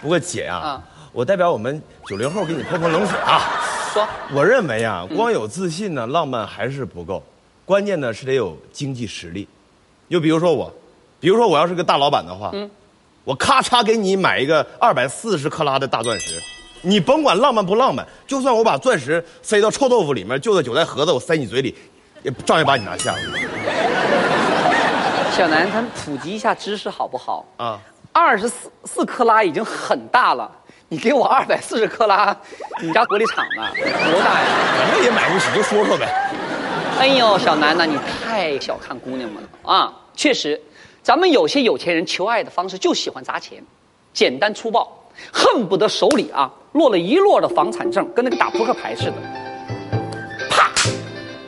不过姐呀、啊我代表我们九零后给你泼泼冷水啊。说我认为啊，光有自信呢，浪漫还是不够，关键呢是得有经济实力。就比如说我，比如说我要是个大老板的话，我咔嚓给你买一个二百四十克拉的大钻石，你甭管浪漫不浪漫，就算我把钻石塞到臭豆腐里面，就在韭菜盒子我塞你嘴里，也照样把你拿下小南，咱普及一下知识好不好？啊。二十四四克拉已经很大了，你给我二百四十克拉，你家玻璃厂呢？多大呀？反正也买不起，就说说呗。哎呦，小南呐，你太小看姑娘们了啊！确实，咱们有些有钱人求爱的方式就喜欢砸钱，简单粗暴，恨不得手里啊落了一摞的房产证，跟那个打扑克牌似的。啪，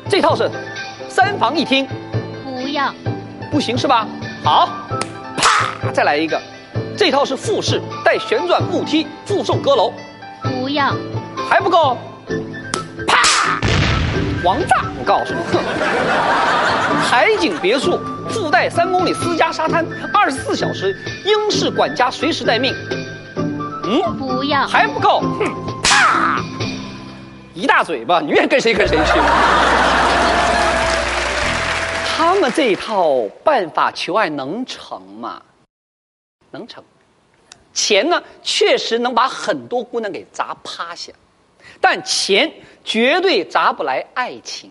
这套是三房一厅，不要，不行是吧？好，啪，再来一个，这套是复式带旋转木梯附送阁楼，不要，还不够，啪，王炸！我告诉你，海景别墅附带三公里私家沙滩，二十四小时英式管家随时待命。嗯，不要，还不够，哼，啪，一大嘴巴，你愿意跟谁跟谁去。他们这一套办法求爱能成吗？能成。钱呢，确实能把很多姑娘给砸趴下，但钱绝对砸不来爱情。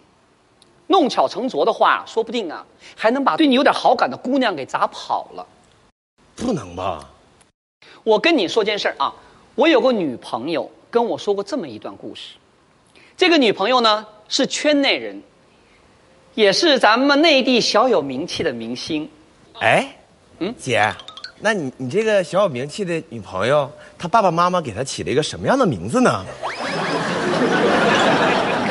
弄巧成拙的话，说不定啊，还能把对你有点好感的姑娘给砸跑了。不能吧？我跟你说件事儿啊，我有个女朋友跟我说过这么一段故事。这个女朋友呢是圈内人，也是咱们内地小有名气的明星。哎，嗯嗯，姐，那你你这个小有名气的女朋友，她爸爸妈妈给她起了一个什么样的名字呢？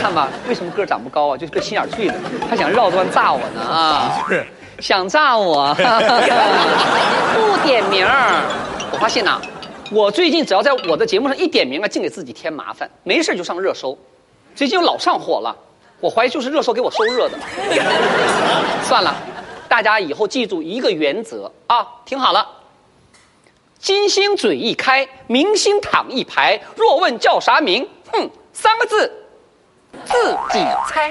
看吧，为什么个儿长不高啊？就是个心眼儿脆的，他想绕端炸我呢啊！是，想炸我，不点名儿。我发现呐、我最近只要在我的节目上一点名啊，净给自己添麻烦，没事就上热搜。最近又老上火了，我怀疑就是热搜给我收热的。算了，大家以后记住一个原则啊，听好了。金星嘴一开，明星躺一排。若问叫啥名？哼，三个字，自己猜。